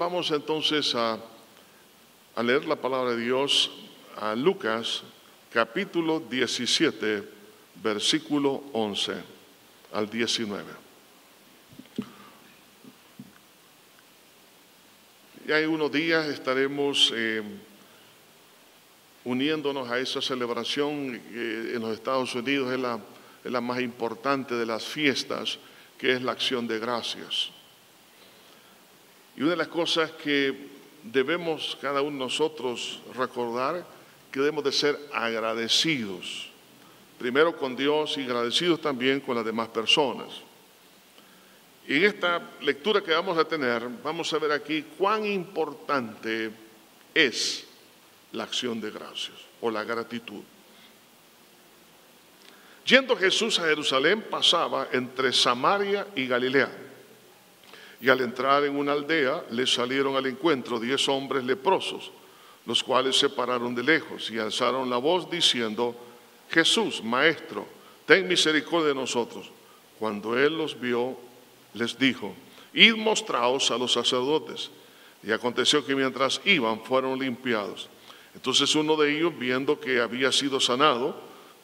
vamos entonces a, leer la palabra de Dios a Lucas capítulo 17, versículo 11 al 19. Ya en unos días estaremos eh, uniéndonos a esa celebración que en los Estados Unidos es la, es la más importante de las fiestas, que es la acción de gracias. Y una de las cosas que debemos cada uno de nosotros recordar, que debemos de ser agradecidos, primero con Dios y agradecidos también con las demás personas. Y en esta lectura que vamos a tener, vamos a ver aquí cuán importante es la acción de gracias o la gratitud. Yendo Jesús a Jerusalén, pasaba entre Samaria y Galilea. Y al entrar en una aldea, le salieron al encuentro diez hombres leprosos, los cuales se pararon de lejos y alzaron la voz diciendo, Jesús, Maestro, ten misericordia de nosotros. Cuando él los vio, les dijo, id mostraos a los sacerdotes. Y aconteció que mientras iban fueron limpiados. Entonces uno de ellos, viendo que había sido sanado,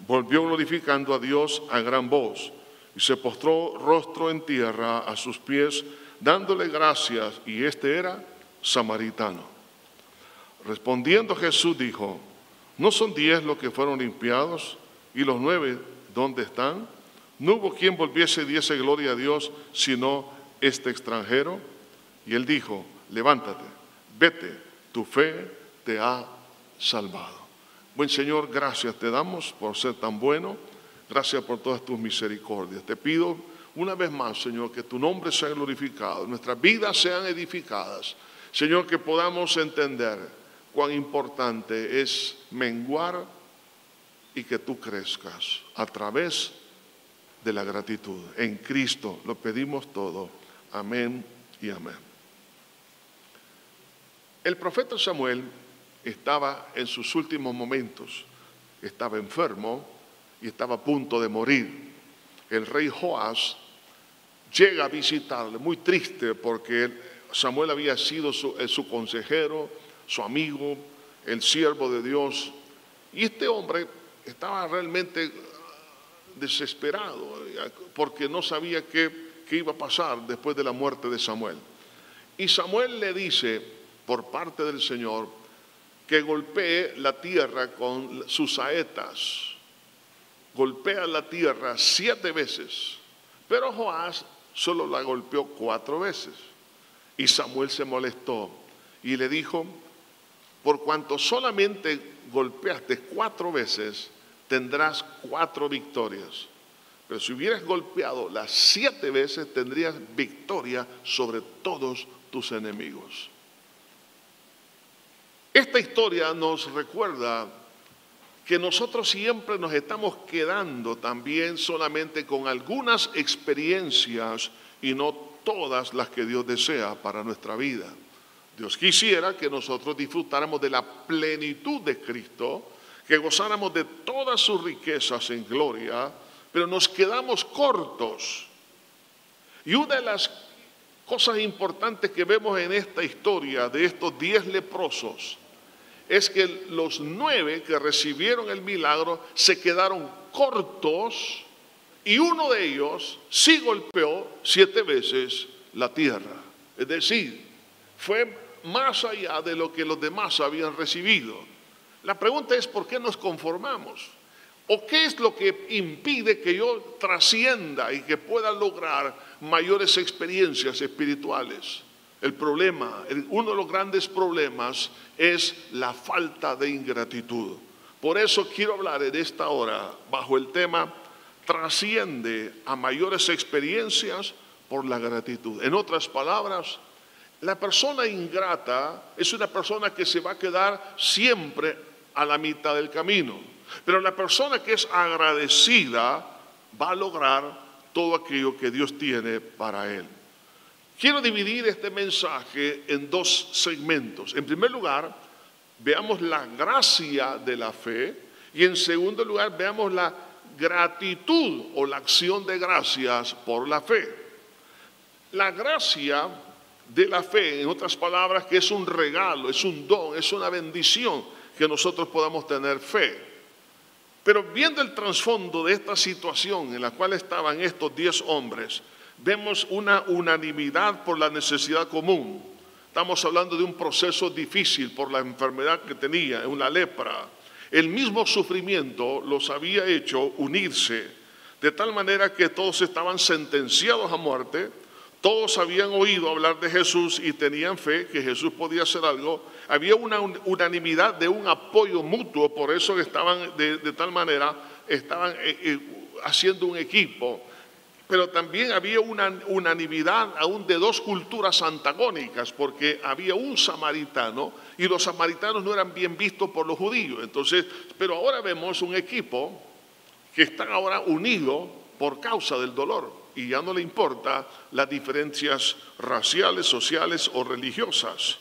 volvió glorificando a Dios a gran voz y se postró rostro en tierra a sus pies, dándole gracias, y este era samaritano. Respondiendo Jesús dijo, ¿no son diez los que fueron limpiados? ¿Y los nueve dónde están? No hubo quien volviese y diese gloria a Dios, sino este extranjero. Y él dijo, levántate, vete, tu fe te ha salvado. Buen Señor, gracias te damos por ser tan bueno. Gracias por todas tus misericordias. Te pido una vez más, Señor, que tu nombre sea glorificado, nuestras vidas sean edificadas. Señor, que podamos entender cuán importante es menguar y que tú crezcas a través de la gratitud. En Cristo lo pedimos todo. Amén y amén. El profeta Samuel estaba en sus últimos momentos, estaba enfermo y estaba a punto de morir. El rey Joás llega a visitarle, muy triste porque Samuel había sido su, eh, su consejero, su amigo, el siervo de Dios. Y este hombre estaba realmente desesperado porque no sabía qué, qué, iba a pasar después de la muerte de Samuel. Y Samuel le dice, por parte del Señor, que golpee la tierra con sus saetas. Golpea la tierra siete veces. Pero Joás solo la golpeó cuatro veces. Y Samuel se molestó y le dijo, por cuanto solamente golpeaste cuatro veces, tendrás cuatro victorias. Pero si hubieras golpeado las siete veces, tendrías victoria sobre todos tus enemigos. Esta historia nos recuerda que nosotros siempre nos estamos quedando también solamente con algunas experiencias y no todas las que Dios desea para nuestra vida. Dios quisiera que nosotros disfrutáramos de la plenitud de Cristo, que gozáramos de todas sus riquezas en gloria, pero nos quedamos cortos. Y una de las cosas importantes que vemos en esta historia de estos diez leprosos es que los nueve que recibieron el milagro se quedaron cortos y uno de ellos sí golpeó siete veces la tierra. Es decir, fue más allá de lo que los demás habían recibido. La pregunta es, ¿por qué nos conformamos? ¿O qué es lo que impide que yo trascienda y que pueda lograr mayores experiencias espirituales? El problema, uno de los grandes problemas es la falta de ingratitud. Por eso quiero hablar en esta hora bajo el tema trasciende a mayores experiencias por la gratitud. En otras palabras, la persona ingrata es una persona que se va a quedar siempre a la mitad del camino. Pero la persona que es agradecida va a lograr todo aquello que Dios tiene para él. Quiero dividir este mensaje en dos segmentos. En primer lugar, veamos la gracia de la fe y en segundo lugar, veamos la gratitud o la acción de gracias por la fe. La gracia de la fe, en otras palabras, que es un regalo, es un don, es una bendición que nosotros podamos tener fe. Pero viendo el trasfondo de esta situación en la cual estaban estos diez hombres, vemos una unanimidad por la necesidad común. Estamos hablando de un proceso difícil por la enfermedad que tenía, una lepra. El mismo sufrimiento los había hecho unirse, de tal manera que todos estaban sentenciados a muerte, todos habían oído hablar de Jesús y tenían fe que Jesús podía hacer algo. Había una unanimidad de un apoyo mutuo, por eso estaban de, tal manera, estaban eh, eh, haciendo un equipo. Pero también había una unanimidad aún de dos culturas antagónicas, porque había un samaritano y los samaritanos no eran bien vistos por los judíos. Entonces, pero ahora vemos un equipo que está ahora unido por causa del dolor y ya no le importa las diferencias raciales, sociales o religiosas.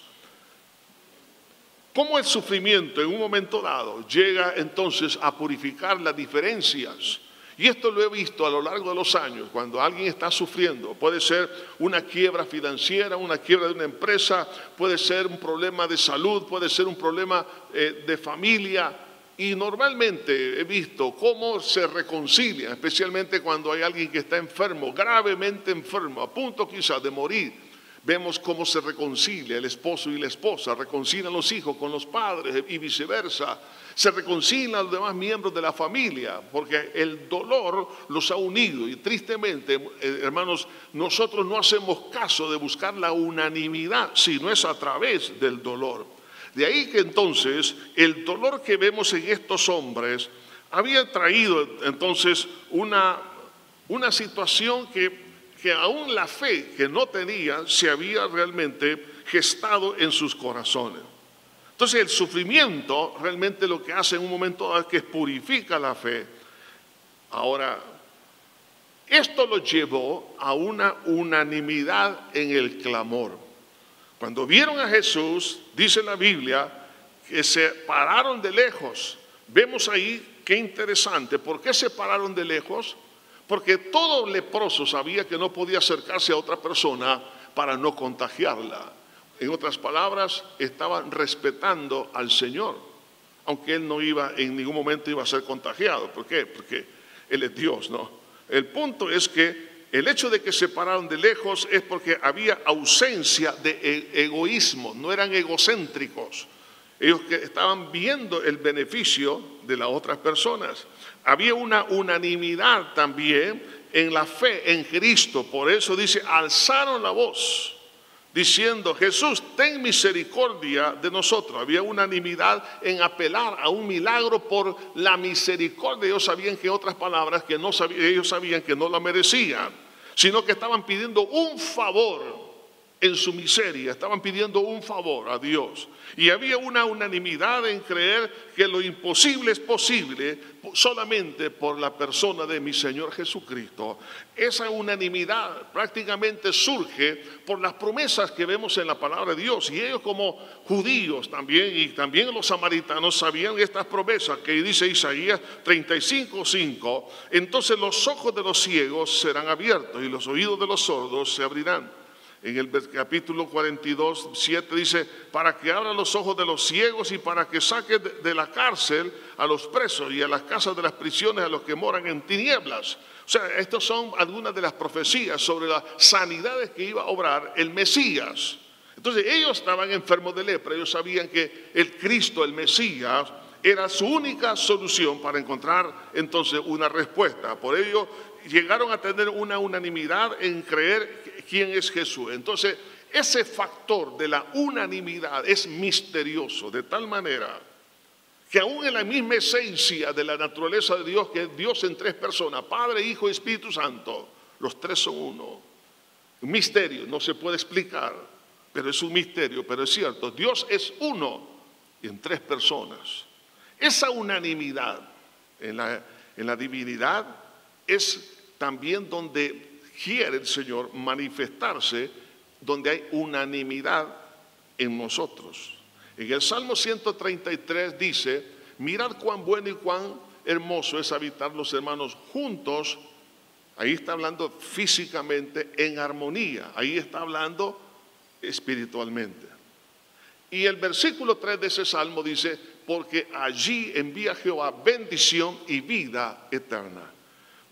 ¿Cómo el sufrimiento en un momento dado llega entonces a purificar las diferencias? Y esto lo he visto a lo largo de los años, cuando alguien está sufriendo, puede ser una quiebra financiera, una quiebra de una empresa, puede ser un problema de salud, puede ser un problema eh, de familia, y normalmente he visto cómo se reconcilia, especialmente cuando hay alguien que está enfermo, gravemente enfermo, a punto quizás de morir. Vemos cómo se reconcilia el esposo y la esposa, reconcilian los hijos con los padres y viceversa. Se reconcilian los demás miembros de la familia, porque el dolor los ha unido. Y tristemente, eh, hermanos, nosotros no hacemos caso de buscar la unanimidad, sino es a través del dolor. De ahí que entonces el dolor que vemos en estos hombres había traído entonces una, una situación que, que aún la fe que no tenían se había realmente gestado en sus corazones. Entonces el sufrimiento realmente lo que hace en un momento dado es que purifica la fe. Ahora, esto lo llevó a una unanimidad en el clamor. Cuando vieron a Jesús, dice la Biblia, que se pararon de lejos. Vemos ahí qué interesante. ¿Por qué se pararon de lejos? Porque todo leproso sabía que no podía acercarse a otra persona para no contagiarla. En otras palabras, estaban respetando al Señor, aunque él no iba, en ningún momento iba a ser contagiado. ¿Por qué? Porque él es Dios, ¿no? El punto es que el hecho de que se pararon de lejos es porque había ausencia de e-, egoísmo, no eran egocéntricos. Ellos que estaban viendo el beneficio de las otras personas. Había una unanimidad también en la fe en Cristo. Por eso dice, alzaron la voz diciendo, Jesús, ten misericordia de nosotros. Había unanimidad en apelar a un milagro por la misericordia. Ellos sabían que otras palabras que no sabían, ellos sabían que no la merecían, sino que estaban pidiendo un favor en su miseria, estaban pidiendo un favor a Dios. Y había una unanimidad en creer que lo imposible es posible solamente por la persona de mi Señor Jesucristo. Esa unanimidad prácticamente surge por las promesas que vemos en la palabra de Dios. Y ellos como judíos también, y también los samaritanos, sabían estas promesas que dice Isaías 35:5. Entonces los ojos de los ciegos serán abiertos y los oídos de los sordos se abrirán en el capítulo 42, 7 dice, para que abra los ojos de los ciegos y para que saque de la cárcel a los presos y a las casas de las prisiones a los que moran en tinieblas. O sea, estas son algunas de las profecías sobre las sanidades que iba a obrar el Mesías. Entonces ellos estaban enfermos de lepra, ellos sabían que el Cristo, el Mesías, era su única solución para encontrar entonces una respuesta. Por ello llegaron a tener una unanimidad en creer quién es Jesús. Entonces, ese factor de la unanimidad es misterioso, de tal manera que aún en la misma esencia de la naturaleza de Dios, que es Dios en tres personas, Padre, Hijo y Espíritu Santo, los tres son uno. Un misterio, no se puede explicar, pero es un misterio, pero es cierto, Dios es uno en tres personas. Esa unanimidad en la, en la divinidad es también donde quiere el Señor manifestarse donde hay unanimidad en nosotros. En el Salmo 133 dice, mirad cuán bueno y cuán hermoso es habitar los hermanos juntos. Ahí está hablando físicamente en armonía. Ahí está hablando espiritualmente. Y el versículo 3 de ese salmo dice, porque allí envía Jehová bendición y vida eterna.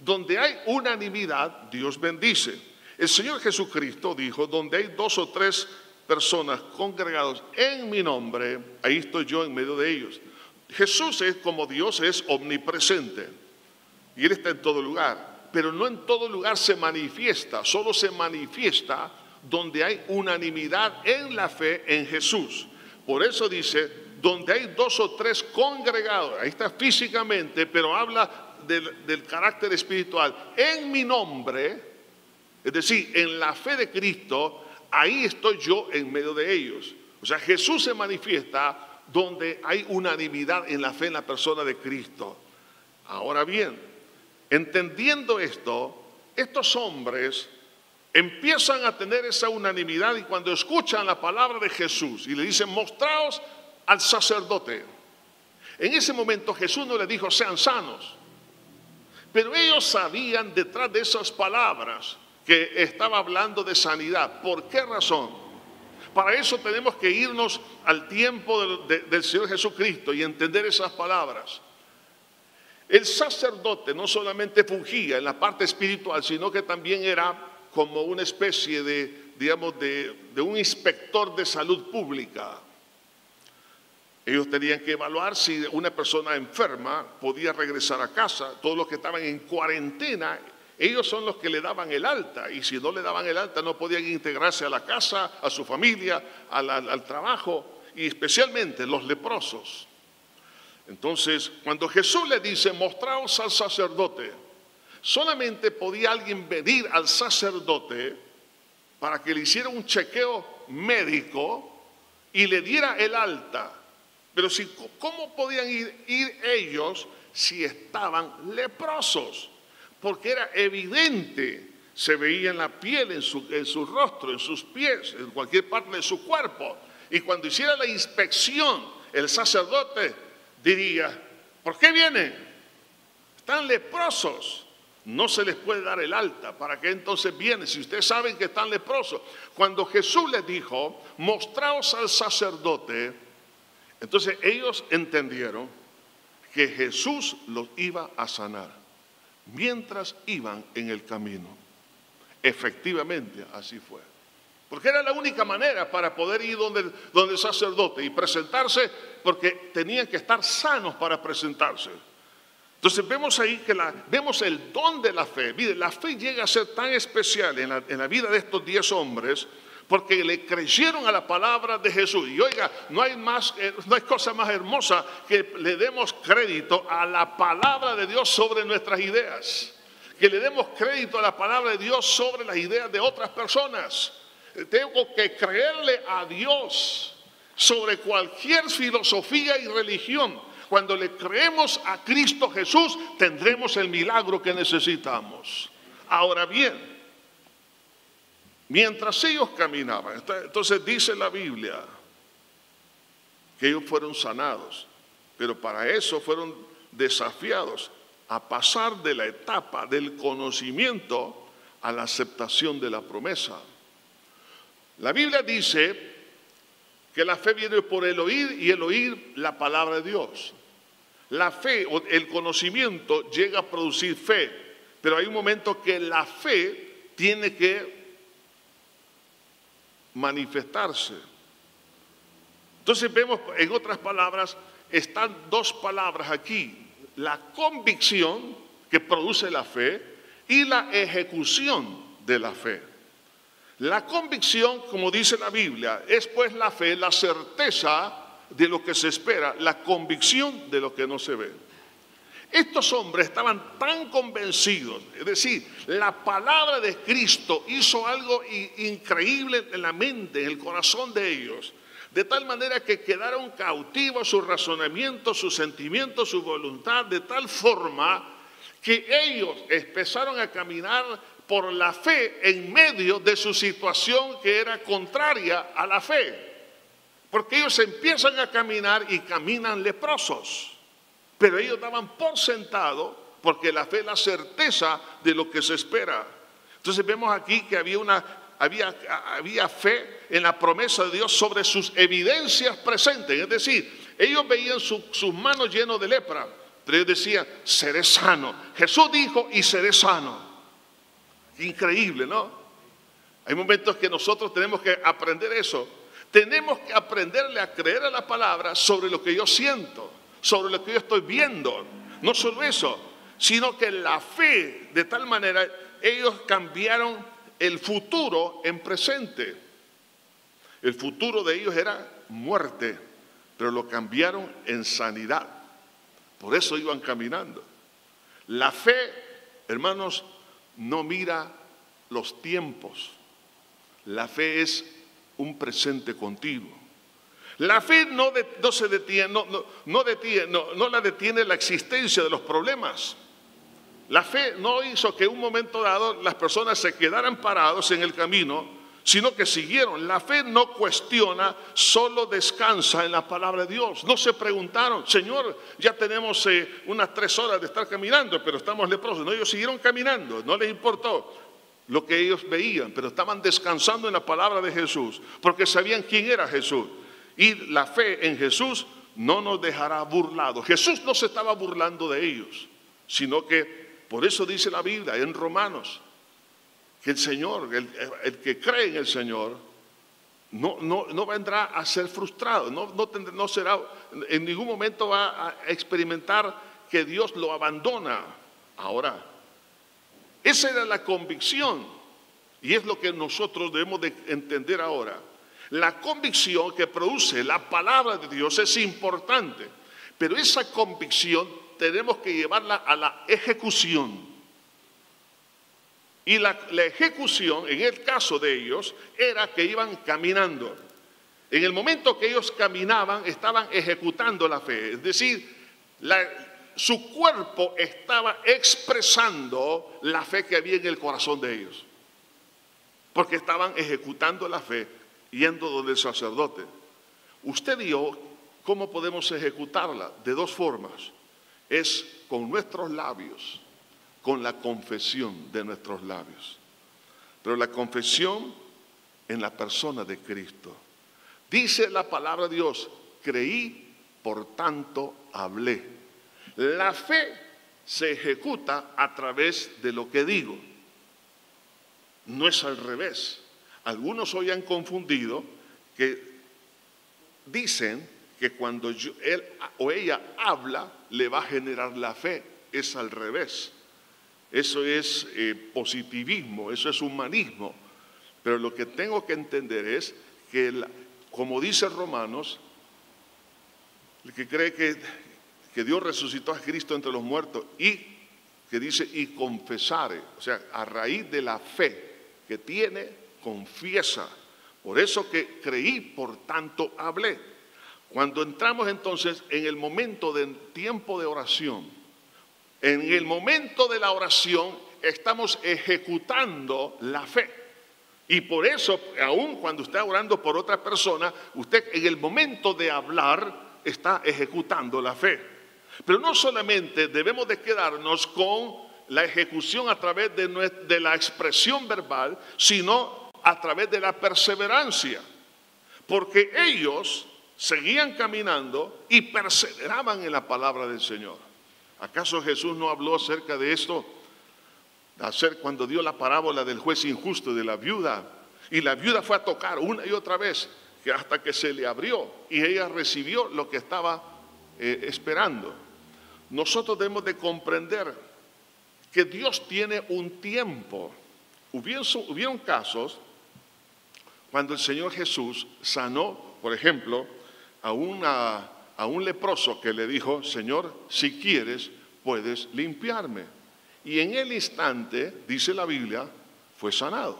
Donde hay unanimidad, Dios bendice. El Señor Jesucristo dijo, donde hay dos o tres personas congregados en mi nombre, ahí estoy yo en medio de ellos. Jesús es como Dios es omnipresente y Él está en todo lugar, pero no en todo lugar se manifiesta, solo se manifiesta donde hay unanimidad en la fe en Jesús. Por eso dice, donde hay dos o tres congregados, ahí está físicamente, pero habla del, carácter espiritual, en mi nombre, es decir, en la fe de Cristo, ahí estoy yo en medio de ellos. O sea, Jesús se manifiesta donde hay unanimidad en la fe en la persona de Cristo. Ahora bien, entendiendo esto, estos hombres empiezan a tener esa unanimidad y cuando escuchan la palabra de Jesús y le dicen, mostraos al sacerdote. En ese momento Jesús no le dijo, sean sanos. Pero ellos sabían detrás de esas palabras que estaba hablando de sanidad. ¿Por qué razón? Para eso tenemos que irnos al tiempo del, Señor Jesucristo y entender esas palabras. El sacerdote no solamente fungía en la parte espiritual, sino que también era como una especie de, digamos, de, un inspector de salud pública. Ellos tenían que evaluar si una persona enferma podía regresar a casa. Todos los que estaban en cuarentena ellos son los que le daban el alta y si no le daban el alta no podían integrarse a la casa, a su familia, al, trabajo y especialmente los leprosos. Entonces, cuando Jesús le dice, mostraos al sacerdote, solamente podía alguien venir al sacerdote para que le hiciera un chequeo médico y le diera el alta. Pero si, ¿cómo podían ir, ellos si estaban leprosos? porque era evidente, se veía en la piel, en su, rostro, en sus pies, en cualquier parte de su cuerpo. Y cuando hiciera la inspección, el sacerdote diría, ¿por qué vienen? Están leprosos. No se les puede dar el alta. ¿Para qué entonces vienen? Si ustedes saben que están leprosos. Cuando Jesús les dijo, mostraos al sacerdote, entonces ellos entendieron que Jesús los iba a sanar mientras iban en el camino. Efectivamente, así fue. Porque era la única manera para poder ir donde, donde el sacerdote y presentarse, porque tenían que estar sanos para presentarse. Entonces vemos ahí que la, vemos el don de la fe. Mire, la fe llega a ser tan especial en la, en la vida de estos diez hombres porque le creyeron a la palabra de Jesús. Y oiga, no hay, más, eh, no hay cosa más hermosa que le demos crédito a la palabra de Dios sobre nuestras ideas. Que le demos crédito a la palabra de Dios sobre las ideas de otras personas. Tengo que creerle a Dios sobre cualquier filosofía y religión. Cuando le creemos a Cristo Jesús, tendremos el milagro que necesitamos. Ahora bien, Mientras ellos caminaban, entonces dice la Biblia que ellos fueron sanados, pero para eso fueron desafiados a pasar de la etapa del conocimiento a la aceptación de la promesa. La Biblia dice que la fe viene por el oír y el oír la palabra de Dios. La fe o el conocimiento llega a producir fe, pero hay un momento que la fe tiene que manifestarse. Entonces vemos, en otras palabras, están dos palabras aquí, la convicción que produce la fe y la ejecución de la fe. La convicción, como dice la Biblia, es pues la fe, la certeza de lo que se espera, la convicción de lo que no se ve. Estos hombres estaban tan convencidos, es decir, la palabra de Cristo hizo algo increíble en la mente, en el corazón de ellos, de tal manera que quedaron cautivos su razonamiento, sus sentimientos, su voluntad, de tal forma que ellos empezaron a caminar por la fe en medio de su situación que era contraria a la fe. Porque ellos empiezan a caminar y caminan leprosos. Pero ellos daban por sentado, porque la fe es la certeza de lo que se espera. Entonces vemos aquí que había una, había, había fe en la promesa de Dios sobre sus evidencias presentes. Es decir, ellos veían sus manos llenas de lepra, pero ellos decían, seré sano. Jesús dijo, y seré sano. Increíble, ¿no? Hay momentos que nosotros tenemos que aprender eso. Tenemos que aprenderle a creer a la palabra sobre lo que yo siento, sobre lo que yo estoy viendo. No solo eso, sino que la fe, de tal manera, ellos cambiaron el futuro en presente. El futuro de ellos era muerte, pero lo cambiaron en sanidad. Por eso iban caminando. La fe, hermanos, no mira los tiempos. La fe es un presente continuo. La fe no, se detiene, no, la detiene la existencia de los problemas. La fe no hizo que un momento dado las personas se quedaran parados en el camino, sino que siguieron. La fe no cuestiona, solo descansa en la palabra de Dios. No se preguntaron, Señor, ya tenemos eh, unas tres horas de estar caminando, pero estamos leprosos. No, ellos siguieron caminando, no les importó lo que ellos veían, pero estaban descansando en la palabra de Jesús, porque sabían quién era Jesús. Y la fe en Jesús no nos dejará burlados. Jesús no se estaba burlando de ellos, sino que por eso dice la Biblia en Romanos que el Señor, el, que cree en el Señor, no, no, vendrá a ser frustrado, no, no, será, en ningún momento va a experimentar que Dios lo abandona. Ahora, esa era la convicción y es lo que nosotros debemos de entender ahora. La convicción que produce la palabra de Dios es importante, pero esa convicción tenemos que llevarla a la ejecución. Y la, ejecución, en el caso de ellos, era que iban caminando. En el momento que ellos caminaban, estaban ejecutando la fe. Es decir, su cuerpo estaba expresando la fe que había en el corazón de ellos. Porque estaban ejecutando la fe yendo donde el sacerdote. Usted y yo, ¿cómo podemos ejecutarla? De dos formas es con nuestros labios, con la confesión de nuestros labios. Pero la confesión en la persona de Cristo. Dice la palabra de Dios, creí, por tanto hablé. La fe se ejecuta a través de lo que digo. No es al revés. Algunos hoy han confundido que dicen que cuando él o ella habla, le va a generar la fe. Es al revés. Eso es eh, positivismo, eso es humanismo. Pero lo que tengo que entender es que, como dice Romanos, el que cree que, que Dios resucitó a Cristo entre los muertos y que dice y confesare, o sea, a raíz de la fe que tiene, confiesa. Por eso que creí, por tanto hablé. Cuando entramos entonces en el momento del tiempo de oración, en el momento de la oración estamos ejecutando la fe. Y por eso, aun cuando usted está orando por otra persona, usted en el momento de hablar está ejecutando la fe. Pero no solamente debemos de quedarnos con la ejecución a través de, de la expresión verbal, sino a través de la perseverancia. Porque ellos seguían caminando y perseveraban en la palabra del Señor. ¿Acaso Jesús no habló acerca de esto? Hacer cuando dio la parábola del juez injusto de la viuda. Y la viuda fue a tocar una y otra vez hasta que se le abrió y ella recibió lo que estaba eh, esperando. Nosotros debemos de comprender que Dios tiene un tiempo. Hubieron casos cuando el Señor Jesús sanó, por ejemplo, a, a un leproso que le dijo, Señor, si quieres, puedes limpiarme. Y en el instante, dice la Biblia, fue sanado.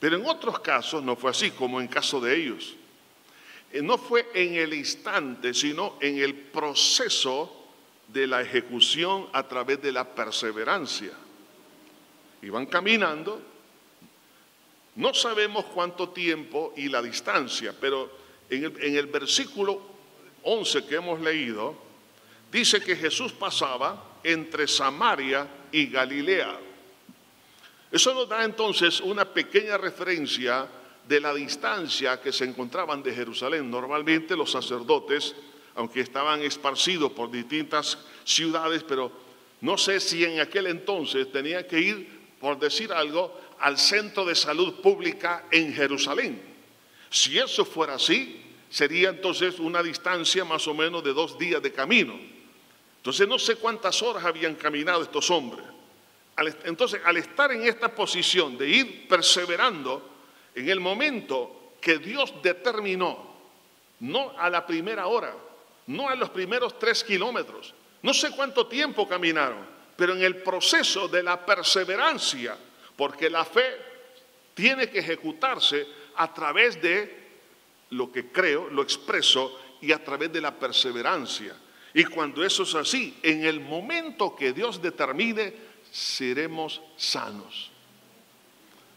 Pero en otros casos no fue así, como en caso de ellos. Eh, no fue en el instante, sino en el proceso de la ejecución a través de la perseverancia. Iban caminando, no sabemos cuánto tiempo y la distancia, pero en el, versículo 11 que hemos leído, dice que Jesús pasaba entre Samaria y Galilea. Eso nos da entonces una pequeña referencia de la distancia que se encontraban de Jerusalén. Normalmente los sacerdotes, aunque estaban esparcidos por distintas ciudades, pero no sé si en aquel entonces tenían que ir, por decir algo, al centro de salud pública en Jerusalén. Si eso fuera así, sería entonces una distancia más o menos de dos días de camino. Entonces no sé cuántas horas habían caminado estos hombres. Entonces, al estar en esta posición de ir perseverando, en el momento que Dios determinó, no a la primera hora, no a los primeros tres kilómetros, no sé cuánto tiempo caminaron, pero en el proceso de la perseverancia, porque la fe tiene que ejecutarse a través de lo que creo, lo expreso y a través de la perseverancia. Y cuando eso es así, en el momento que Dios determine, seremos sanos.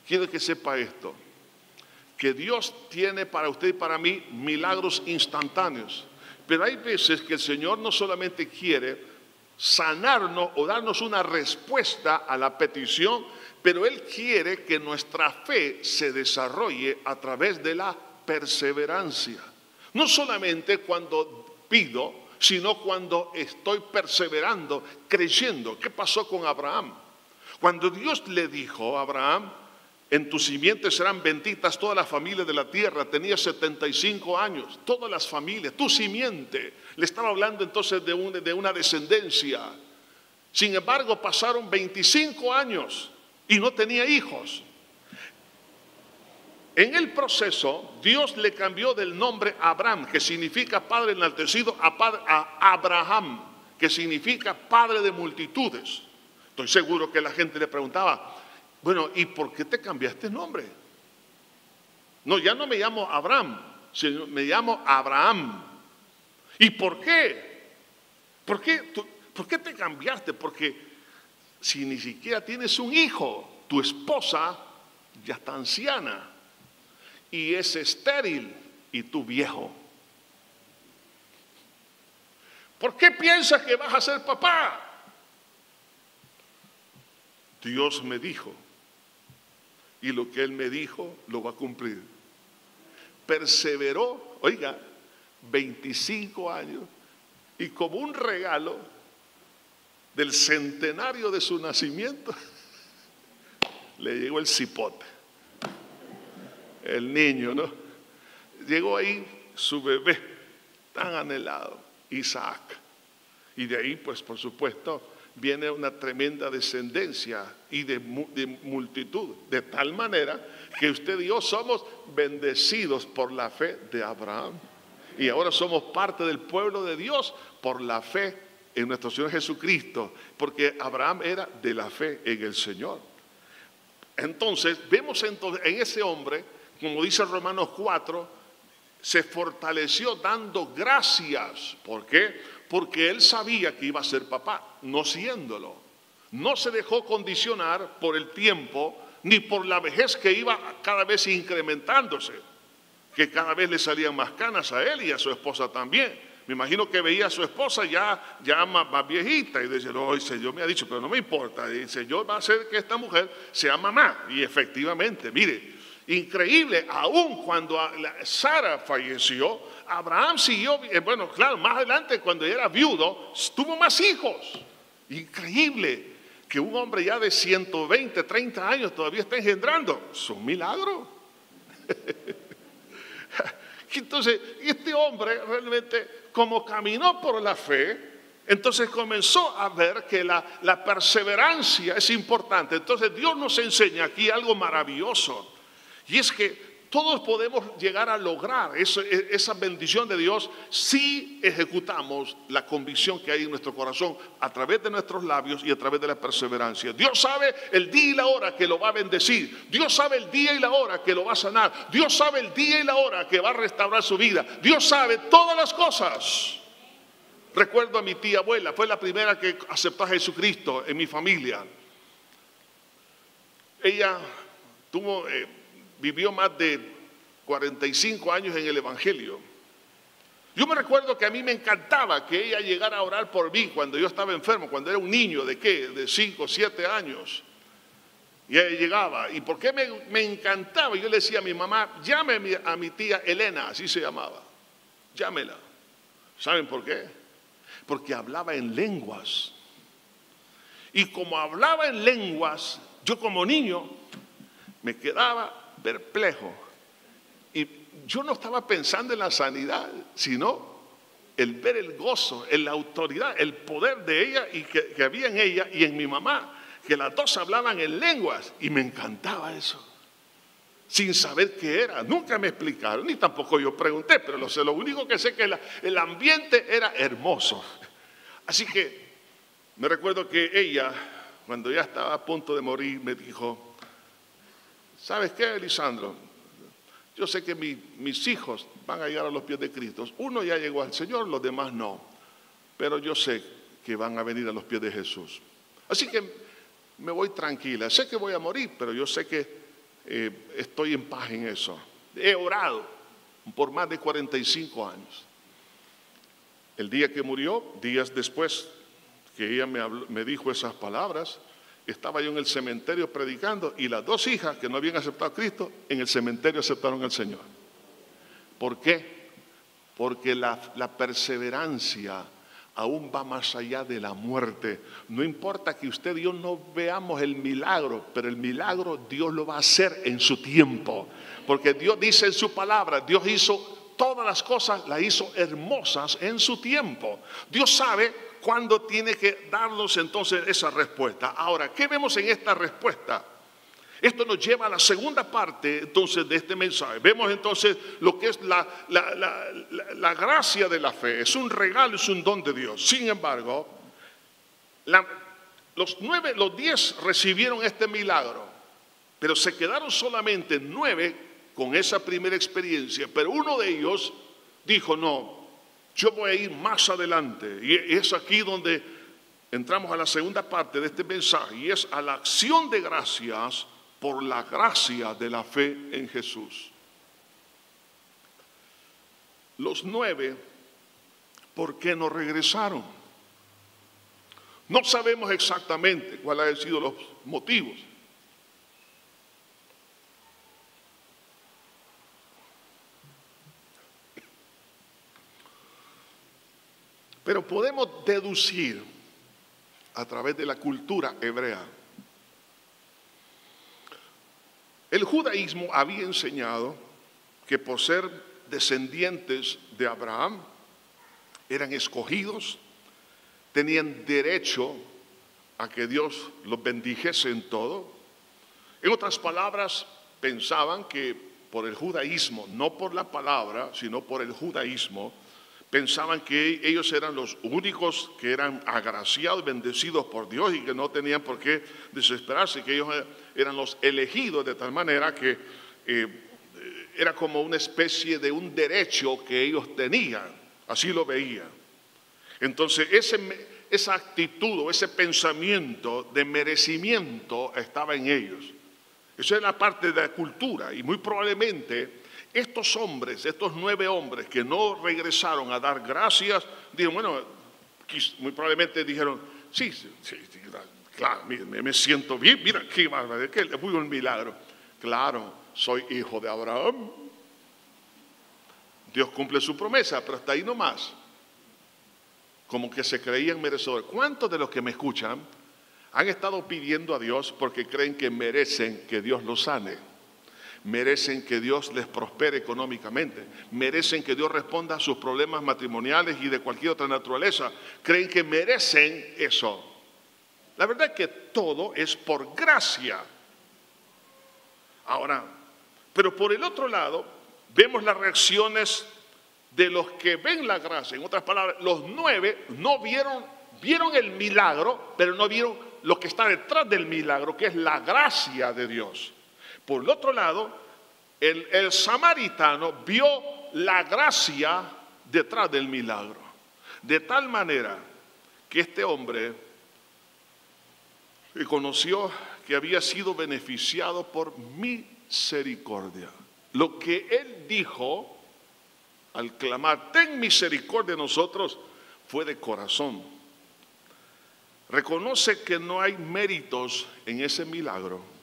Quiero que sepa esto que Dios tiene para usted y para mí milagros instantáneos. Pero hay veces que el Señor no solamente quiere sanarnos o darnos una respuesta a la petición, pero Él quiere que nuestra fe se desarrolle a través de la perseverancia. No solamente cuando pido, sino cuando estoy perseverando, creyendo. ¿Qué pasó con Abraham? Cuando Dios le dijo a Abraham, en tu simiente serán benditas todas las familias de la tierra. Tenía 75 años, todas las familias, tu simiente. Le estaba hablando entonces de, de una descendencia. Sin embargo, pasaron 25 años y no tenía hijos. En el proceso, Dios le cambió del nombre Abraham, que significa padre enaltecido, a, a Abraham, que significa padre de multitudes. Estoy seguro que la gente le preguntaba, bueno, ¿y por qué te cambiaste el nombre? No, ya no me llamo Abraham, sino me llamo Abraham. ¿Y por qué? ¿Por qué, ¿Por qué te cambiaste? Porque si ni siquiera tienes un hijo, tu esposa ya está anciana y es estéril y tú viejo. ¿Por qué piensas que vas a ser papá? Dios me dijo y lo que él me dijo lo va a cumplir. Perseveró, oiga, 25 años y como un regalo del centenario de su nacimiento, le llegó el cipote, el niño, ¿no? Llegó ahí su bebé tan anhelado, Isaac. Y de ahí, pues por supuesto, viene una tremenda descendencia y de, multitud, de tal manera que usted y yo somos bendecidos por la fe de Abraham. Y ahora somos parte del pueblo de Dios por la fe en nuestro Señor Jesucristo, porque Abraham era de la fe en el Señor. Entonces, vemos entonces en ese hombre, como dice Romanos 4, se fortaleció dando gracias. ¿Por qué? Porque él sabía que iba a ser papá, no siéndolo. No se dejó condicionar por el tiempo ni por la vejez que iba cada vez incrementándose, que cada vez le salían más canas a él y a su esposa también. Me imagino que veía a su esposa ya, ya más, viejita y decía, no, el Señor me ha dicho, pero no me importa, el Señor va a hacer que esta mujer sea mamá. Y efectivamente, mire, Increíble, aún cuando Sara falleció, Abraham siguió, eh, bueno, claro, más adelante cuando era viudo, tuvo más hijos. Increíble que un hombre ya de 120, 30 años todavía está engendrando. Es un milagro. Entonces, este hombre realmente, como caminó por la fe, entonces comenzó a ver que la, perseverancia es importante. Entonces Dios nos enseña aquí algo maravilloso. Y es que todos podemos llegar a lograr e, esa bendición de Dios si ejecutamos la convicción que hay en nuestro corazón a través de nuestros labios y a través de la perseverancia. Dios sabe el día y la hora que lo va a bendecir. Dios sabe el día y la hora que lo va a sanar. Dios sabe el día y la hora que va a restaurar su vida. Dios sabe todas las cosas. Recuerdo a mi tía abuela, fue la primera que aceptó a Jesucristo en mi familia. Ella tuvo... Eh, vivió más de 45 años en el Evangelio. Yo me recuerdo que a mí me encantaba que ella llegara a orar por mí cuando yo estaba enfermo, cuando era un niño de qué, de 5, 7 años. Y ella llegaba. ¿Y por qué me, encantaba? Yo le decía a mi mamá, llame a mi tía Elena, así se llamaba. Llámela. ¿Saben por qué? Porque hablaba en lenguas. Y como hablaba en lenguas, yo como niño me quedaba perplejo. Y yo no estaba pensando en la sanidad, sino el ver el gozo, la autoridad, el poder de ella y que, que había en ella y en mi mamá que las dos hablaban en lenguas y me encantaba eso, sin saber qué era. Nunca me explicaron, ni tampoco yo pregunté, pero lo, sé, lo único que sé es que el ambiente era hermoso. Así que me recuerdo que ella, cuando ya estaba a punto de morir, me dijo, ¿sabes qué, Elisandro? Yo sé que mis hijos van a llegar a los pies de Cristo. Uno ya llegó al Señor, los demás no. Pero yo sé que van a venir a los pies de Jesús. Así que me voy tranquila. Sé que voy a morir, pero yo sé que eh, estoy en paz en eso. He orado por más de 45 años. El día que murió, días después que ella me dijo esas palabras, estaba yo en el cementerio predicando y las dos hijas que no habían aceptado a Cristo en el cementerio aceptaron al Señor. ¿Por qué? Porque la, perseverancia aún va más allá de la muerte. No importa que usted y yo no veamos el milagro, pero el milagro Dios lo va a hacer en su tiempo. Porque Dios dice en su palabra, Dios hizo todas las cosas, las hizo hermosas en su tiempo. Dios sabe cuándo tiene que darnos entonces esa respuesta. Ahora, ¿qué vemos en esta respuesta? Esto nos lleva a la segunda parte entonces de este mensaje. Vemos entonces lo que es la, la, gracia de la fe. Es un regalo, es un don de Dios. Sin embargo, los nueve, los diez recibieron este milagro, pero se quedaron solamente nueve con esa primera experiencia. Pero uno de ellos dijo, no, yo voy a ir más adelante. Y es aquí donde entramos a la segunda parte de este mensaje, y es a la acción de gracias por la gracia de la fe en Jesús. Los nueve, ¿por qué no regresaron? No sabemos exactamente cuáles han sido los motivos. Pero podemos deducir a través de la cultura hebrea El judaísmo había enseñado que por ser descendientes de Abraham eran escogidos, tenían derecho a que Dios los bendijese en todo. En otras palabras, pensaban que por el judaísmo, no por la palabra, sino por el judaísmo, pensaban que ellos eran los únicos que eran agraciados, bendecidos por Dios y que no tenían por qué desesperarse, que ellos eran los elegidos de tal manera que eh, era como una especie de un derecho que ellos tenían, así lo veían. Entonces esa actitud o ese pensamiento de merecimiento estaba en ellos. Esa es la parte de la cultura y muy probablemente estos hombres, estos nueve hombres que no regresaron a dar gracias, dijeron, bueno, muy probablemente dijeron, sí, sí, claro, me, siento bien, mira, qué bárbaro, que fue un milagro. Claro, soy hijo de Abraham. Dios cumple su promesa, pero hasta ahí nomás. Como que se creían merecedores. ¿Cuántos de los que me escuchan han estado pidiendo a Dios porque creen que merecen que Dios los sane? Merecen que Dios les prospere económicamente, merecen que Dios responda a sus problemas matrimoniales y de cualquier otra naturaleza, creen que merecen eso. La verdad es que todo es por gracia. Ahora, pero por el otro lado, vemos las reacciones de los que ven la gracia. En otras palabras, los nueve no vieron, vieron el milagro, pero no vieron lo que está detrás del milagro, que es la gracia de Dios. Por el otro lado, el, samaritano vio la gracia detrás del milagro. De tal manera que este hombre reconoció que había sido beneficiado por misericordia. Lo que él dijo al clamar, ten misericordia de nosotros, fue de corazón. Reconoce que no hay méritos en ese milagro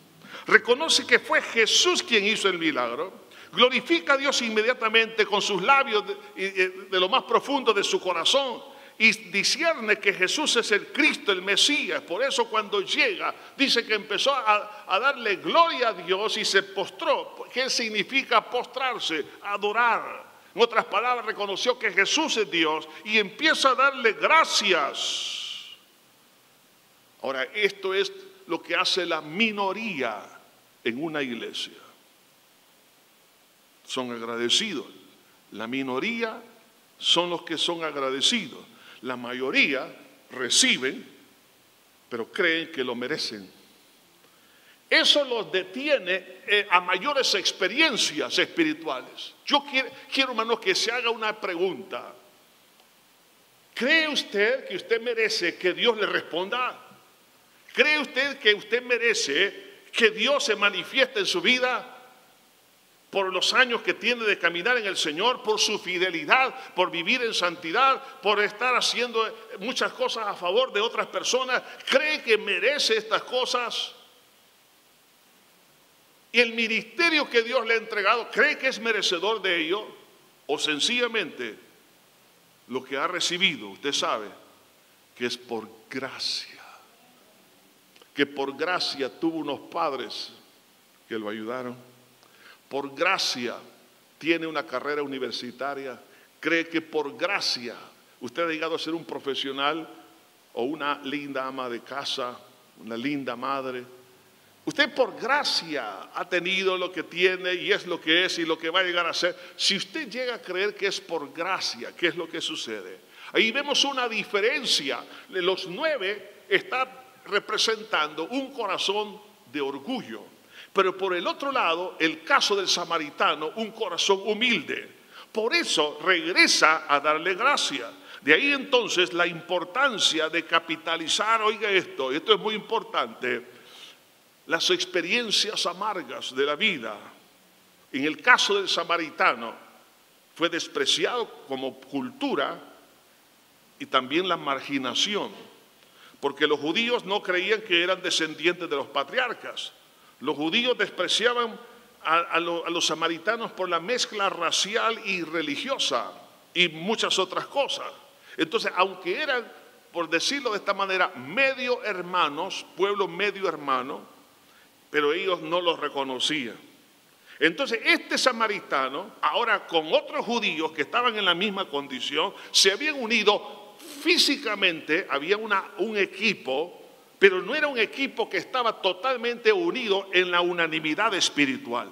reconoce que fue Jesús quien hizo el milagro, glorifica a Dios inmediatamente con sus labios de, lo más profundo de su corazón y discierne que Jesús es el Cristo, el Mesías. Por eso cuando llega, dice que empezó a darle gloria a Dios y se postró. ¿Qué significa postrarse? Adorar. En otras palabras, reconoció que Jesús es Dios y empieza a darle gracias. Ahora, esto es lo que hace la minoría en una iglesia. Son agradecidos. La minoría son los que son agradecidos. La mayoría reciben, pero creen que lo merecen. Eso los detiene eh, a mayores experiencias espirituales. Yo quiero, quiero, que se haga una pregunta. ¿Cree usted que usted merece que Dios le responda? ¿Cree usted que usted merece que Dios se manifieste en su vida? por los años que tiene de caminar en el Señor, por su fidelidad, por vivir en santidad, por estar haciendo muchas cosas a favor de otras personas, cree que merece estas cosas. Y el ministerio que Dios le ha entregado, cree que es merecedor de ello, o sencillamente lo que ha recibido, usted sabe, que es por gracia que por gracia tuvo unos padres que lo ayudaron, por gracia tiene una carrera universitaria, cree que por gracia usted ha llegado a ser un profesional o una linda ama de casa, una linda madre. Usted por gracia ha tenido lo que tiene y es lo que es y lo que va a llegar a ser. Si usted llega a creer que es por gracia, ¿qué es lo que sucede? Ahí vemos una diferencia. Los nueve está representando un corazón de orgullo. Pero por el otro lado, el caso del samaritano, un corazón humilde. Por eso regresa a darle gracia. De ahí entonces la importancia de capitalizar, oiga esto, esto es muy importante, las experiencias amargas de la vida. En el caso del samaritano, fue despreciado como cultura y también la marginación porque los judíos no creían que eran descendientes de los patriarcas. Los judíos despreciaban a, los samaritanos por la mezcla racial y religiosa y muchas otras cosas. Entonces, aunque eran, por decirlo de esta manera, medio hermanos, pueblo medio hermano, pero ellos no los reconocían. Entonces, este samaritano, ahora con otros judíos que estaban en la misma condición, se habían unido físicamente había un equipo, pero no era un equipo que estaba totalmente unido en la unanimidad espiritual.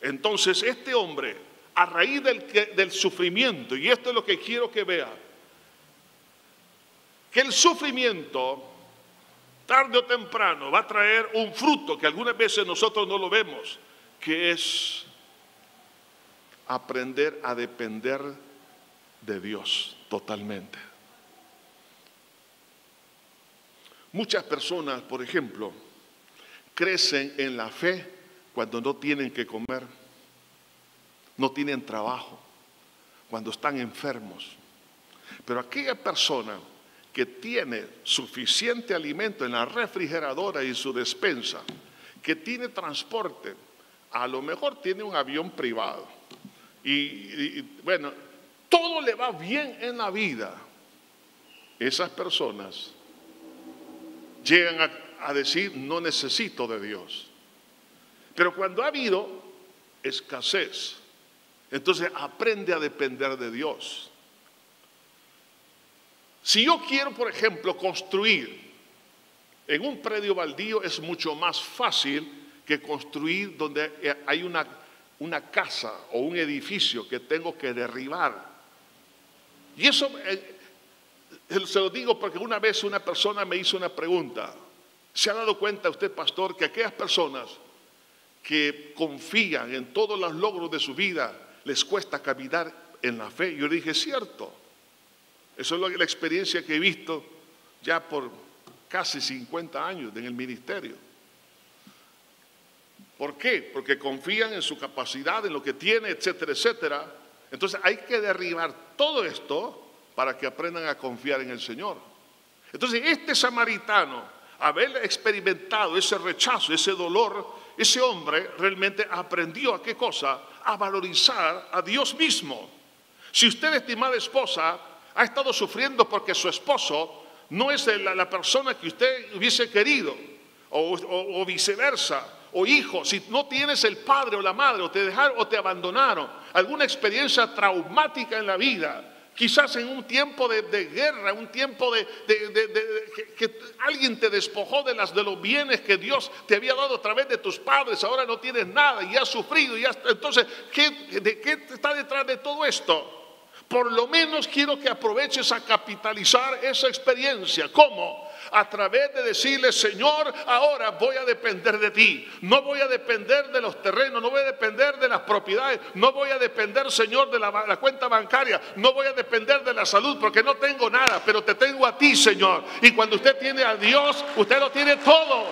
Entonces este hombre, a raíz del, del sufrimiento, y esto es lo que quiero que vea, que el sufrimiento tarde o temprano va a traer un fruto que algunas veces nosotros no lo vemos, que es aprender a depender de Dios totalmente. Muchas personas, por ejemplo, crecen en la fe cuando no tienen que comer, no tienen trabajo, cuando están enfermos. Pero aquella persona que tiene suficiente alimento en la refrigeradora y su despensa, que tiene transporte, a lo mejor tiene un avión privado. Y, bueno, todo le va bien en la vida. Esas personas llegan a, decir, no necesito de Dios. Pero cuando ha habido escasez, entonces aprende a depender de Dios. Si yo quiero, por ejemplo, construir en un predio baldío, es mucho más fácil que construir donde hay una, una casa o un edificio que tengo que derribar. Y eso eh, se lo digo porque una vez una persona me hizo una pregunta. ¿Se ha dado cuenta usted, pastor, que aquellas personas que confían en todos los logros de su vida les cuesta caminar en la fe? Yo le dije, cierto. Eso es la experiencia que he visto ya por casi 50 años en el ministerio. ¿Por qué? Porque confían en su capacidad, en lo que tiene, etcétera, etcétera. Entonces hay que derribar todo esto para que aprendan a confiar en el Señor. Entonces, este samaritano, haber experimentado ese rechazo, ese dolor, ese hombre realmente aprendió a qué cosa? A valorizar a Dios mismo. Si usted, estimada esposa, ha estado sufriendo porque su esposo no es la, persona que usted hubiese querido, o, viceversa, o hijo, si no tienes el padre o la madre, o te dejaron o te abandonaron, alguna experiencia traumática en la vida, quizás en un tiempo de, guerra, un tiempo de, que, alguien te despojó de, las, de los bienes que Dios te había dado a través de tus padres, ahora no tienes nada y has sufrido. Y entonces, ¿qué, ¿de qué está detrás de todo esto? Por lo menos quiero que aproveches a capitalizar esa experiencia. ¿Cómo? A través de decirle, Señor, ahora voy a depender de ti. No voy a depender de los terrenos, no voy a depender de las propiedades, no voy a depender, Señor, de la, cuenta bancaria, no voy a depender de la salud porque no tengo nada, pero te tengo a ti, Señor. Y cuando usted tiene a Dios, usted lo tiene todo.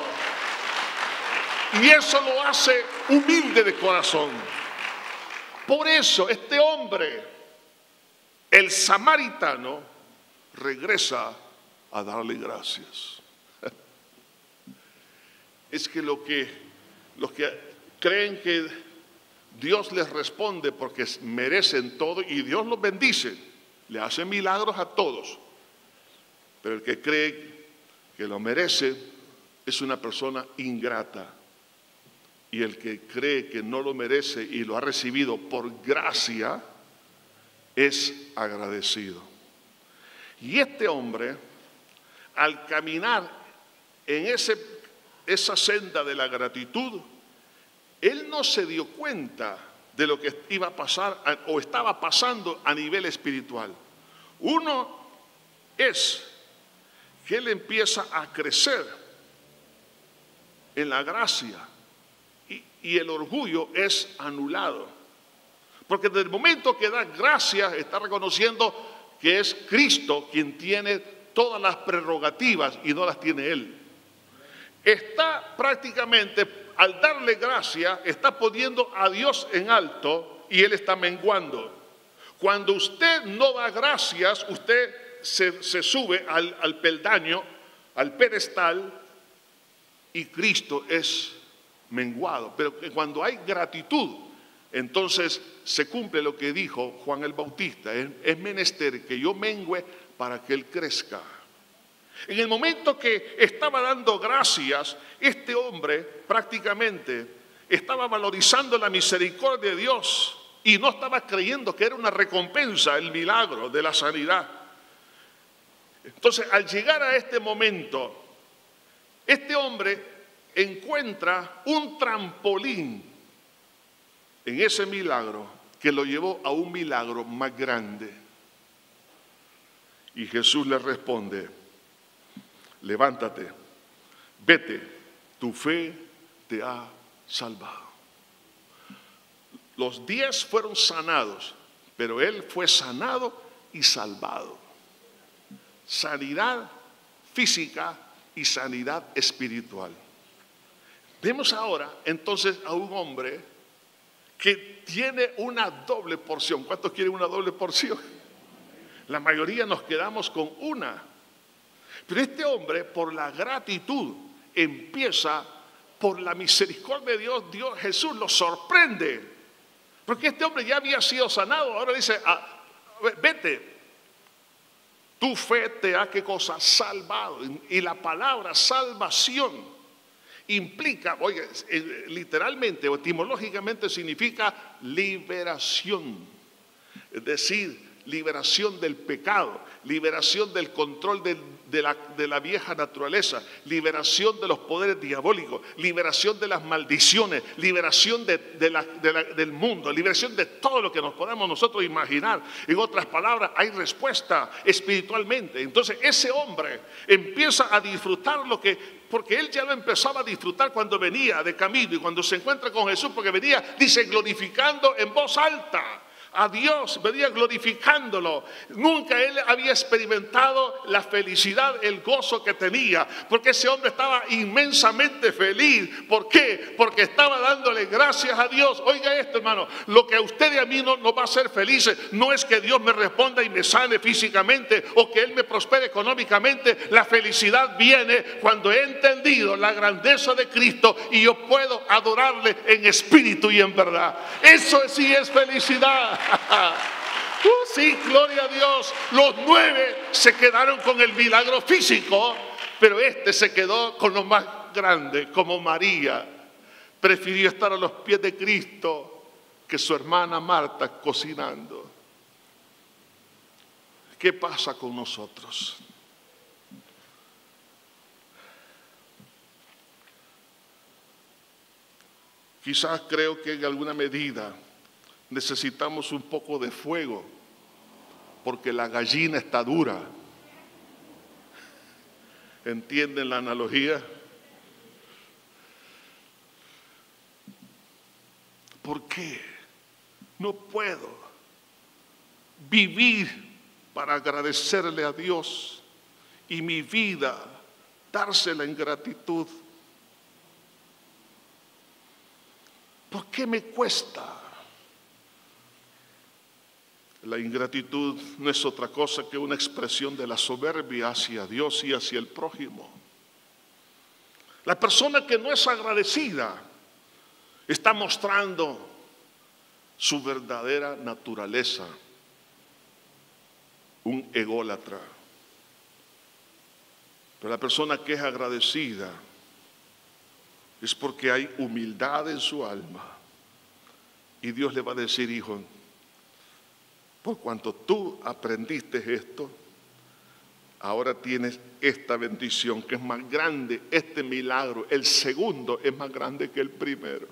Y eso lo hace humilde de corazón. Por eso este hombre el samaritano regresa a darle gracias. Es que, lo que los que creen que Dios les responde porque merecen todo y Dios los bendice, le hace milagros a todos. Pero el que cree que lo merece es una persona ingrata. Y el que cree que no lo merece y lo ha recibido por gracia, es agradecido. Y este hombre, al caminar en ese, esa senda de la gratitud, él no se dio cuenta de lo que iba a pasar o estaba pasando a nivel espiritual. Uno es que él empieza a crecer en la gracia y, y el orgullo es anulado. Porque desde el momento que da gracias, está reconociendo que es Cristo quien tiene todas las prerrogativas y no las tiene Él. Está prácticamente, al darle gracia, está poniendo a Dios en alto y Él está menguando. Cuando usted no da gracias, usted se, sube al, al peldaño, al pedestal, y Cristo es menguado. Pero cuando hay gratitud, entonces se cumple lo que dijo Juan el Bautista, es, menester que yo mengüe para que él crezca. En el momento que estaba dando gracias, este hombre prácticamente estaba valorizando la misericordia de Dios y no estaba creyendo que era una recompensa el milagro de la sanidad. Entonces, al llegar a este momento, este hombre encuentra un trampolín en ese milagro que lo llevó a un milagro más grande. Y Jesús le responde, levántate, vete, tu fe te ha salvado. Los diez fueron sanados, pero él fue sanado y salvado. Sanidad física y sanidad espiritual. Vemos ahora entonces a un hombre que tiene una doble porción. ¿Cuántos quieren una doble porción? La mayoría nos quedamos con una. Pero este hombre, por la gratitud, empieza por la misericordia de Dios, Dios Jesús lo sorprende. Porque este hombre ya había sido sanado, ahora dice, ah, vete, tu fe te ha qué cosa salvado. Y la palabra salvación implica, oye, eh, literalmente o etimológicamente significa liberación. Es decir, liberación del pecado, liberación del control de, la, vieja naturaleza, liberación de los poderes diabólicos, liberación de las maldiciones, liberación del mundo, liberación de todo lo que nos podamos nosotros imaginar. En otras palabras, hay respuesta espiritualmente. Entonces ese hombre empieza a disfrutar lo que porque él ya lo empezaba a disfrutar cuando venía de camino y cuando se encuentra con Jesús, porque venía, dice, glorificando en voz alta a Dios, venía glorificándolo. Nunca él había experimentado la felicidad, el gozo que tenía, porque ese hombre estaba inmensamente feliz. ¿Por qué? Porque estaba dándole gracias a Dios. Oiga esto, hermano, lo que a usted y a mí no, va a hacer felices no es que Dios me responda y me sane físicamente o que Él me prospere económicamente. La felicidad viene cuando he entendido la grandeza de Cristo y yo puedo adorarle en espíritu y en verdad. Eso sí es felicidad. Sí, gloria a Dios. Los nueve se quedaron con el milagro físico, pero este se quedó con lo más grande, como María. Prefirió estar a los pies de Cristo que su hermana Marta cocinando. ¿Qué pasa con nosotros? Quizás creo que en alguna medida necesitamos un poco de fuego, porque la gallina está dura. ¿Entienden la analogía? ¿Por qué? No puedo vivir para agradecerle a Dios y mi vida dársela en gratitud. ¿Por qué me cuesta? La ingratitud no es otra cosa que una expresión de la soberbia hacia Dios y hacia el prójimo. La persona que no es agradecida está mostrando su verdadera naturaleza, un ególatra. Pero la persona que es agradecida es porque hay humildad en su alma. Y Dios le va a decir, hijo, por cuanto tú aprendiste esto, ahora tienes esta bendición que es más grande, este milagro, el segundo es más grande que el primero.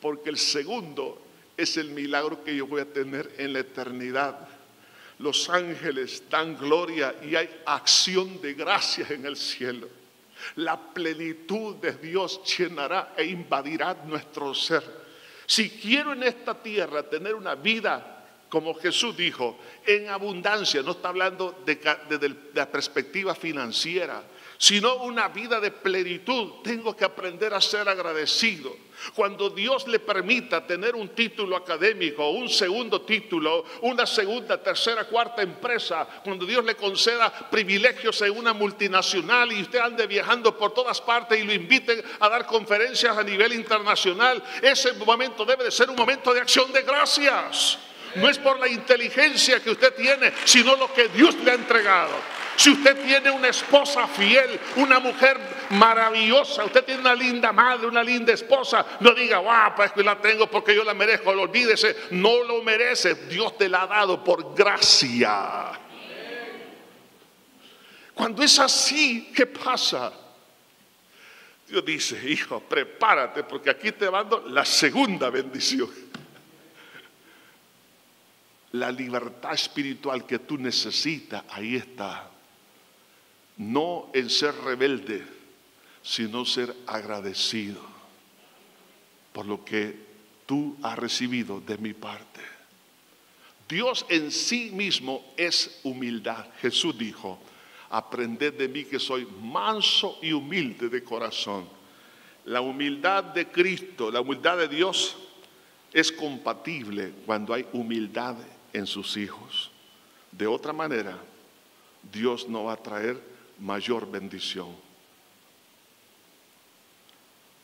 Porque el segundo es el milagro que yo voy a tener en la eternidad. Los ángeles dan gloria y hay acción de gracias en el cielo. La plenitud de Dios llenará e invadirá nuestro ser. Si quiero en esta tierra tener una vida como Jesús dijo, en abundancia, no está hablando de, la perspectiva financiera, sino una vida de plenitud. Tengo que aprender a ser agradecido. Cuando Dios le permita tener un título académico, un segundo título, una segunda, tercera, cuarta empresa, cuando Dios le conceda privilegios en una multinacional y usted ande viajando por todas partes y lo inviten a dar conferencias a nivel internacional, ese momento debe de ser un momento de acción de gracias. No es por la inteligencia que usted tiene, sino lo que Dios le ha entregado. Si usted tiene una esposa fiel, una mujer maravillosa, usted tiene una linda madre, una linda esposa, no diga, guau, pues la tengo porque yo la merezco, olvídese, no lo merece, Dios te la ha dado por gracia. Cuando es así, ¿qué pasa? Dios dice, hijo, prepárate porque aquí te mando la segunda bendición la libertad espiritual que tú necesitas, ahí está. No en ser rebelde, sino ser agradecido por lo que tú has recibido de mi parte. Dios en sí mismo es humildad. Jesús dijo, aprended de mí que soy manso y humilde de corazón. La humildad de Cristo, la humildad de Dios es compatible cuando hay humildad en sus hijos. De otra manera, Dios no va a traer mayor bendición.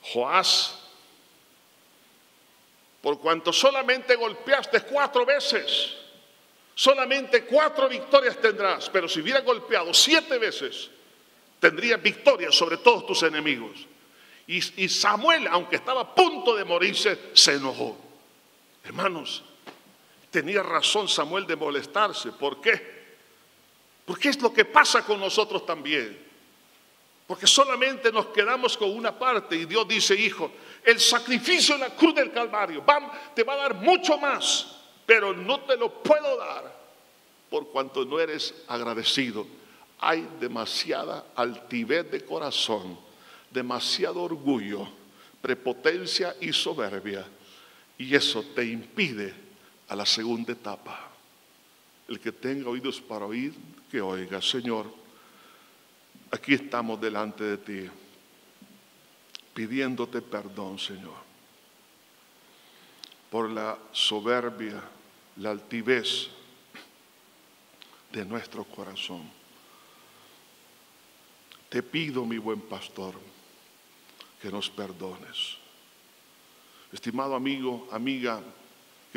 Joás, por cuanto solamente golpeaste cuatro veces, solamente cuatro victorias tendrás, pero si hubiera golpeado siete veces, tendrías victoria sobre todos tus enemigos. Y, y Samuel, aunque estaba a punto de morirse, se enojó. Hermanos, Tenía razón Samuel de molestarse. ¿Por qué? Porque es lo que pasa con nosotros también. Porque solamente nos quedamos con una parte y Dios dice, hijo, el sacrificio en la cruz del Calvario te va a dar mucho más, pero no te lo puedo dar por cuanto no eres agradecido. Hay demasiada altivez de corazón, demasiado orgullo, prepotencia y soberbia. Y eso te impide a la segunda etapa. El que tenga oídos para oír, que oiga, Señor. Aquí estamos delante de ti, pidiéndote perdón, Señor, por la soberbia, la altivez de nuestro corazón. Te pido, mi buen pastor, que nos perdones. Estimado amigo, amiga,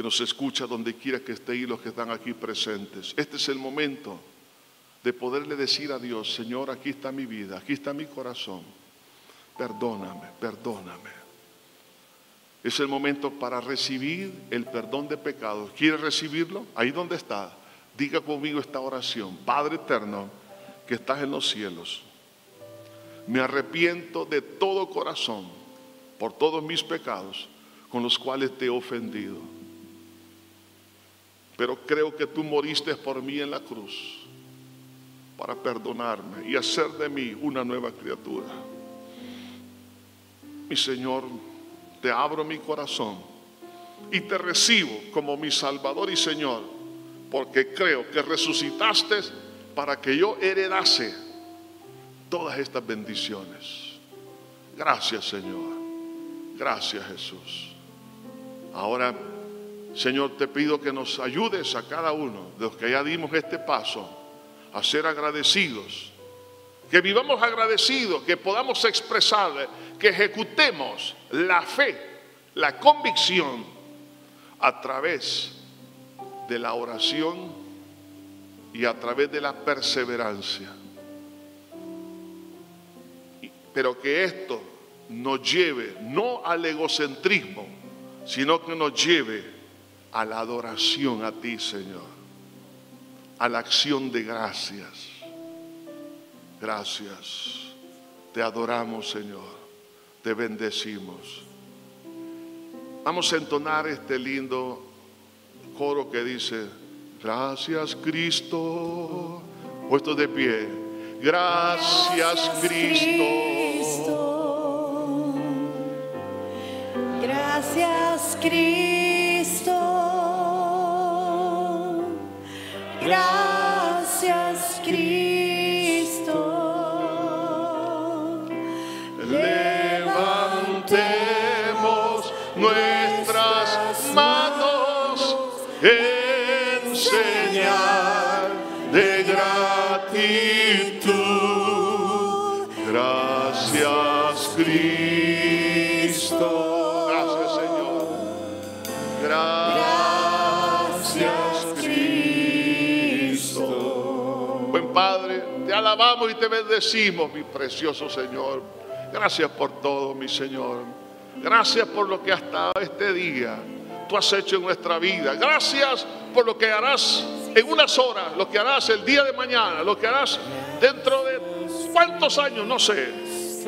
que nos escucha donde quiera que esté y los que están aquí presentes, este es el momento de poderle decir a Dios, Señor, aquí está mi vida, aquí está mi corazón, perdóname, perdóname. Es el momento para recibir el perdón de pecados. ¿Quiere recibirlo? Ahí donde está. Diga conmigo esta oración. Padre eterno, que estás en los cielos. Me arrepiento de todo corazón por todos mis pecados con los cuales te he ofendido. Pero creo que tú moriste por mí en la cruz para perdonarme y hacer de mí una nueva criatura. Mi Señor, te abro mi corazón y te recibo como mi Salvador y Señor, porque creo que resucitaste para que yo heredase todas estas bendiciones. Gracias Señor, gracias Jesús. Ahora, Señor, te pido que nos ayudes a cada uno de los que ya dimos este paso a ser agradecidos. Que vivamos agradecidos, que podamos expresar, que ejecutemos la fe, la convicción a través de la oración y a través de la perseverancia. Pero que esto nos lleve no al egocentrismo, sino que nos lleve a la adoración a ti, Señor a la acción de gracias. Gracias. Te adoramos, Señor. Te bendecimos. Vamos a entonar este lindo coro que dice, gracias Cristo, puesto de pie, gracias, Cristo. Gracias Cristo. Alabamos y te bendecimos, mi precioso Señor. Gracias por todo, mi Señor. Gracias por lo que hasta este día tú has hecho en nuestra vida. Gracias por lo que harás en unas horas, lo que harás el día de mañana, lo que harás dentro de cuántos años, no sé.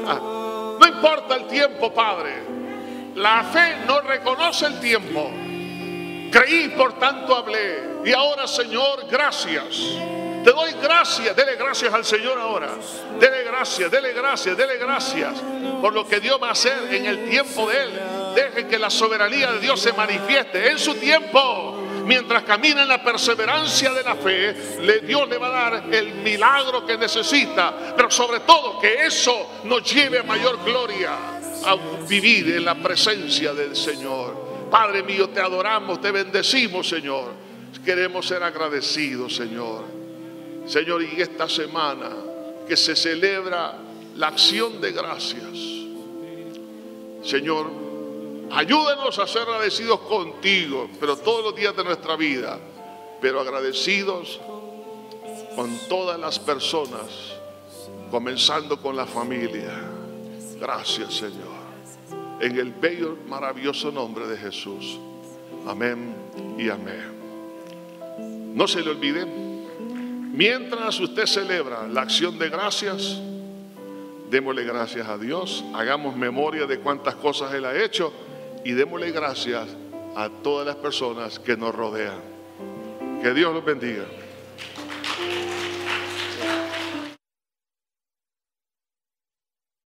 Ah, no importa el tiempo, Padre. La fe no reconoce el tiempo. Creí, por tanto hablé. Y ahora, Señor, gracias te doy gracias, dele gracias al Señor ahora. Dele gracias, dele gracias, dele gracias por lo que Dios va a hacer en el tiempo de Él. Deje que la soberanía de Dios se manifieste en su tiempo. Mientras camina en la perseverancia de la fe, Dios le va a dar el milagro que necesita. Pero sobre todo que eso nos lleve a mayor gloria a vivir en la presencia del Señor. Padre mío, te adoramos, te bendecimos, Señor. Queremos ser agradecidos, Señor. Señor, y esta semana que se celebra la acción de gracias, Señor, ayúdenos a ser agradecidos contigo, pero todos los días de nuestra vida, pero agradecidos con todas las personas, comenzando con la familia. Gracias, Señor. En el bello, maravilloso nombre de Jesús. Amén y amén. No se le olviden Mientras usted celebra la acción de gracias, démosle gracias a Dios, hagamos memoria de cuántas cosas Él ha hecho y démosle gracias a todas las personas que nos rodean. Que Dios los bendiga.